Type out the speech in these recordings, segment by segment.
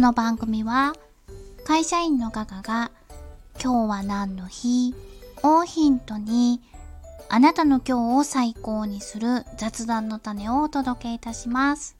この番組は会社員のガガが今日は何の日？をヒントにあなたの今日を最高にする雑談の種をお届けいたします。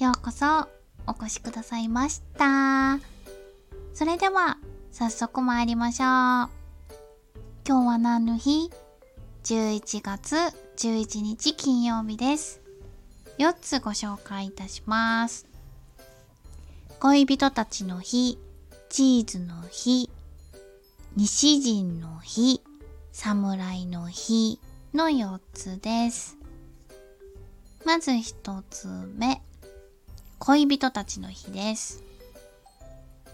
ようこそお越しくださいました。それでは早速参りましょう。今日は何の日 ?11 月11日金曜日です。4つご紹介いたします。恋人たちの日、チーズの日、西人の日、侍の日の4つです。まず1つ目、恋人たちの日です。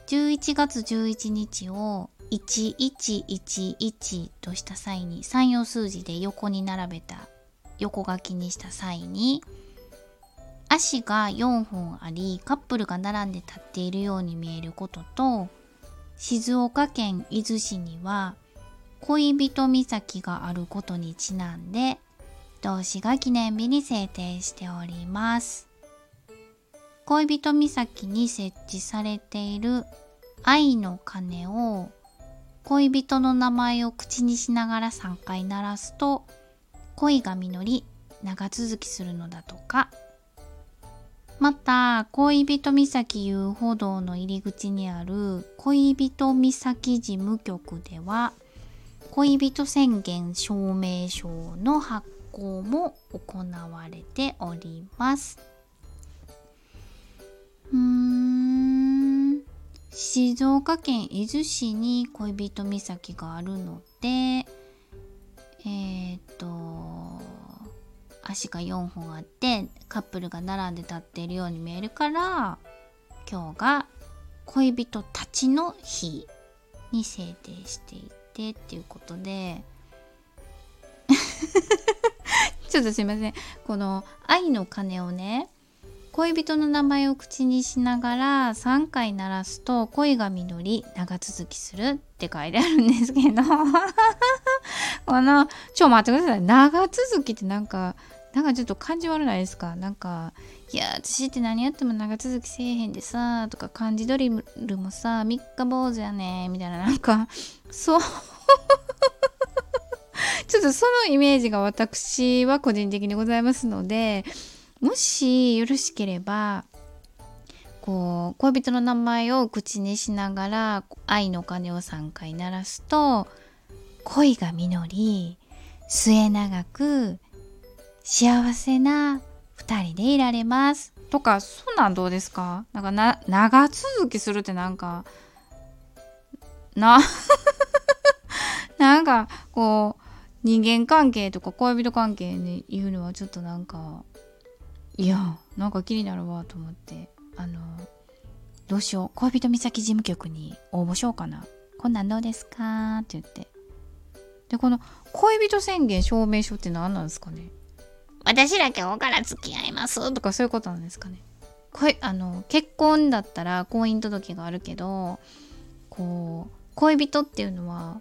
11月11日を1111とした際に3用数字で横に並べた横書きにした際に足が4本ありカップルが並んで立っているように見えることと静岡県伊豆市には恋人岬があることにちなんで同志が記念日に制定しております。恋人岬に設置されている愛の鐘を恋人の名前を口にしながら3回鳴らすと恋が実り長続きするのだとか。また恋人岬遊歩道の入り口にある恋人岬事務局では恋人宣言証明書の発行も行われております。うーん。静岡県伊豆市に恋人岬があるのでえー、っと足が4本あってカップルが並んで立っているように見えるから今日が恋人たちの日に制定していてっていうことで。ちょっとすいません。この愛の鐘をね恋人の名前を口にしながら3回鳴らすと恋が実り長続きするって書いてあるんですけど。このちょ待ってください。長続きってなんかなんかちょっと感じ悪ないですか？なんかいや私って何やっても長続きせえへんでさとか漢字ドリルもさ三日坊主やねみたいな。なんかそう。ちょっとそのイメージが私は個人的にございますのでもしよろしければこう恋人の名前を口にしながら愛の鐘を3回鳴らすと恋が実り末永く幸せな2人でいられます。とかそんなんどうですか？なんかな長続きするってなんかな なんかこう人間関係とか恋人関係に言うのはちょっとなんかいやなんか気になるわと思ってあのどうしよう。恋人岬事務局に応募しようかな。こんなんどうですか？って言って。でこの恋人宣言証明書って何なんですかね？私ら今日から付き合います。とかそういうことなんですかね。恋あの結婚だったら婚姻届があるけどこう恋人っていうのは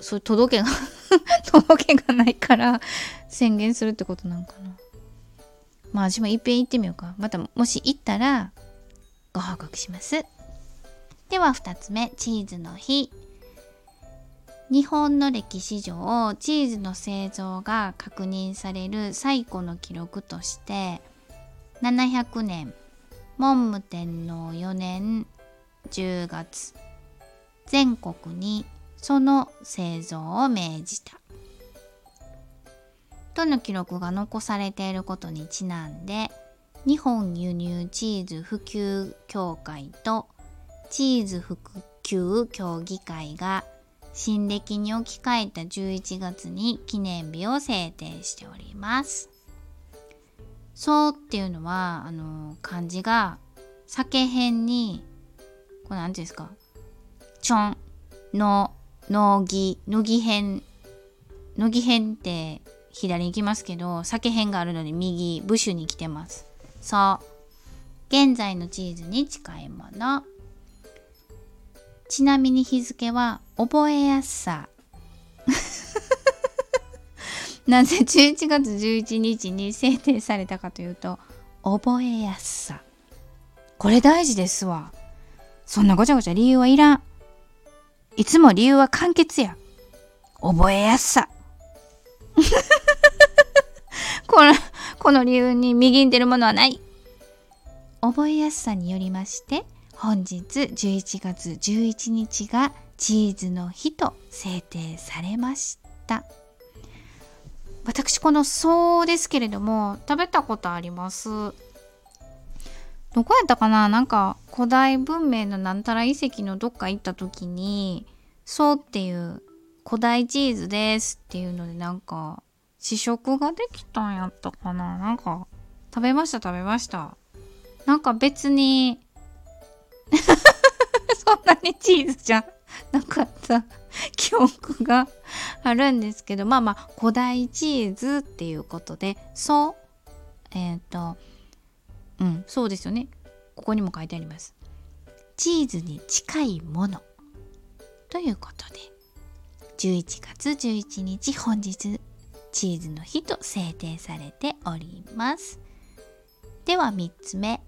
そういう届けが 届けがないから宣言するってことなんかな。まあ私もいっぺん行ってみようか。またもし行ったらご報告します。では2つ目チーズの日。日本の歴史上チーズの製造が確認される最古の記録として700年文武天皇4年10月全国にその製造を命じた。との記録が残されていることにちなんで日本輸入チーズ普及協会とチーズ普及協議会が新暦に置き換えた11月に記念日を制定しております。そうっていうのはあの漢字が酒辺にこれ何ていうんですかちょんののぎのぎ辺のぎ辺って左に行きますけど酒辺があるので右ブッシュに来てます。そう。現在のチーズに近いもの。ちなみに日付は覚えやすさ なぜ11月11日に制定されたかというと覚えやすさこれ大事ですわ。そんなごちゃごちゃ理由はいらん。いつも理由は簡潔や。覚えやすさ。この、この理由に右に出るものはない。覚えやすさによりまして、本日11月11日がチーズの日と制定されました。私このそうですけれども食べたことあります。どこやったかな？なんか古代文明のなんたら遺跡のどっか行った時にそうっていう古代チーズですっていうのでなんか試食ができたんやったかな？なんか食べました食べましたなんか別に そんなにチーズじゃなかった記憶があるんですけどまあまあ古代チーズっていうことでそうえっ、ー、とうんそうですよね。ここにも書いてあります。チーズに近いものということで11月11日本日チーズの日と制定されております。では3つ目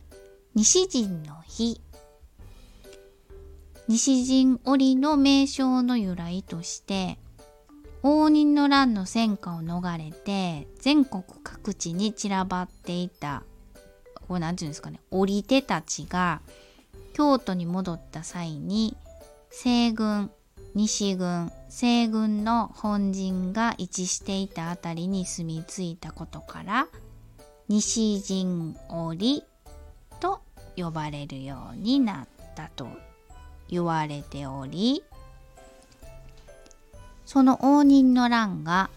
西陣の日。西陣織の名称の由来として応仁の乱の戦火を逃れて全国各地に散らばっていたこれ何て言うんですかね織手たちが京都に戻った際に西軍西軍西軍の本陣が位置していた辺りに住み着いたことから西陣織と呼ばれるようになったと。言われておりその応仁の乱が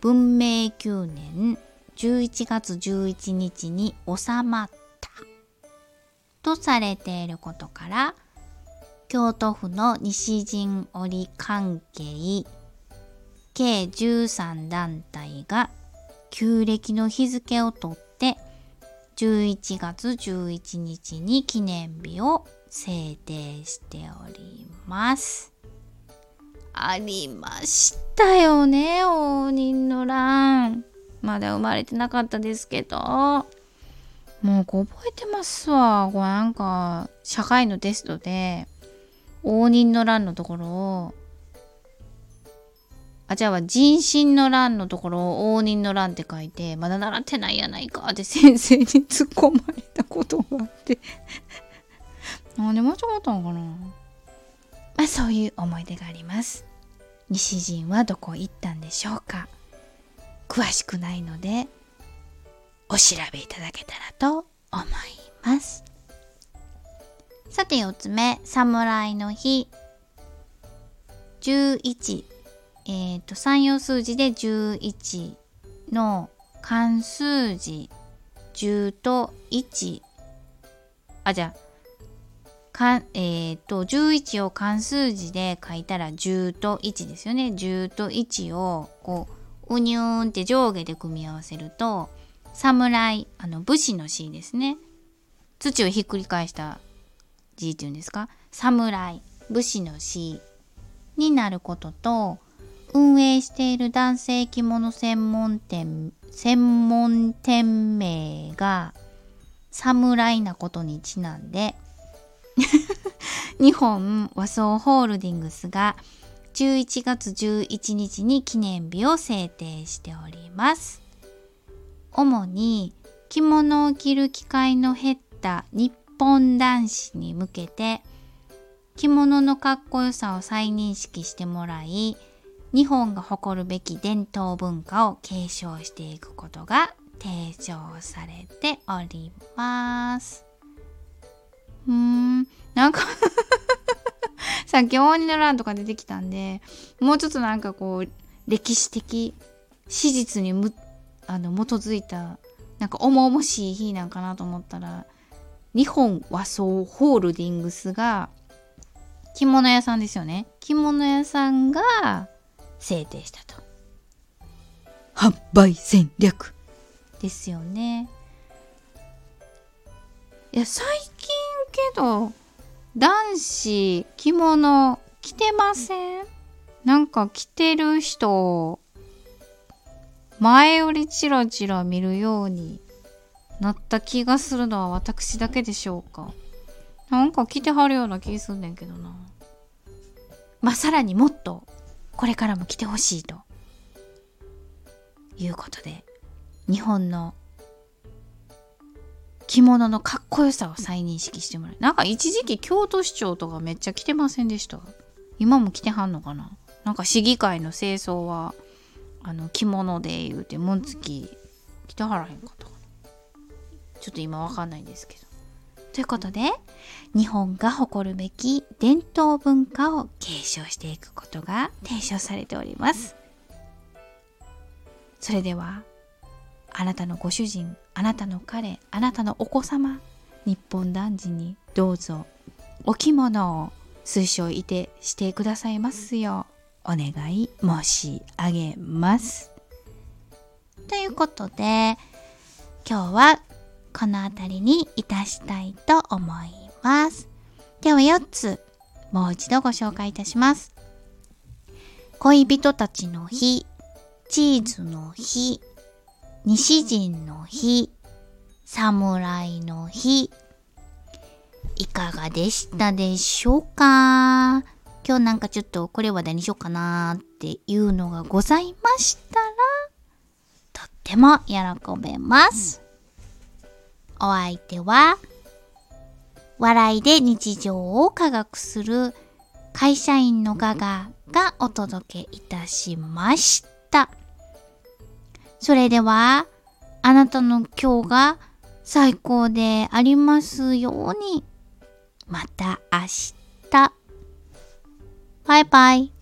文明9年11月11日に収まった。とされていることから京都府の西陣織関係計13団体が旧暦の日付をとって11月11日に記念日を制定しております。ありましたよね、応仁の乱。まだ生まれてなかったですけど。もう覚えてますわ。これなんか、社会のテストで、応仁の乱のところを、あ、じゃあ、人心の乱のところを応仁の乱って書いて、まだ習ってないやないかって先生に突っ込まれたことがあってなんで間違ったのかな？まあそういう思い出があります。西陣はどこ行ったんでしょうか？詳しくないのでお調べいただけたらと思います。さて4つ目侍の日。11えっ、ー、と三葉数字で11の漢数字。10と1あじゃあかえっ、と11を漢数字で書いたら10と1ですよね。10と1をこううにゅーんって上下で組み合わせると侍あの武士の C ですね。土をひっくり返した字っていうんですか？侍武士の C になることと運営している男性着物専門店専門店名が侍なことにちなんで 日本和装ホールディングスが11月11日に記念日を制定しております。主に着物を着る機会の減った日本男子に向けて着物のかっこよさを再認識してもらい日本が誇るべき伝統文化を継承していくことが提唱されております。うーん、なんか さっき大仁の乱とか出てきたんで、もうちょっとなんかこう、歴史的史実にむあの基づいた、なんか重々しい日なんかなと思ったら、日本和装ホールディングスが、着物屋さんですよね。着物屋さんが制定したと。販売戦略ですよね。いや、最近けど男子着物着てません？なんか着てる人前よりチラチラ見るようになった気がするのは私だけでしょうか？なんか来てはるような気すんねんけどな。まあ、さらにもっと、これからも来てほしいと。いうことで、日本の着物のかっこよさを再認識してもらう。なんか一時期京都市長とかめっちゃ来てませんでした？今も来てはんのかな？なんか市議会の清掃は、あの、着物で言うて、紋付き来てはらへんかったかな。ちょっと今わかんないんですけど。ということで、日本が誇るべき伝統文化を継承していくことが提唱されております。それでは、あなたのご主人、あなたの彼、あなたのお子様、日本男児にどうぞお着物を推奨いてしてくださいますようお願い申し上げます。ということで、今日はこの辺りにいたしたいと思います。では4つ、もう一度ご紹介いたします。恋人たちの日、チーズの日、西人の日、侍の日。いかがでしたでしょうか？今日なんかちょっとこれ話題にしようかなっていうのがございましたら、とっても喜べます。お相手は、笑いで日常を科学する会社員のガガがお届けいたしました。それでは、あなたの今日が最高でありますように。また明日。バイバイ。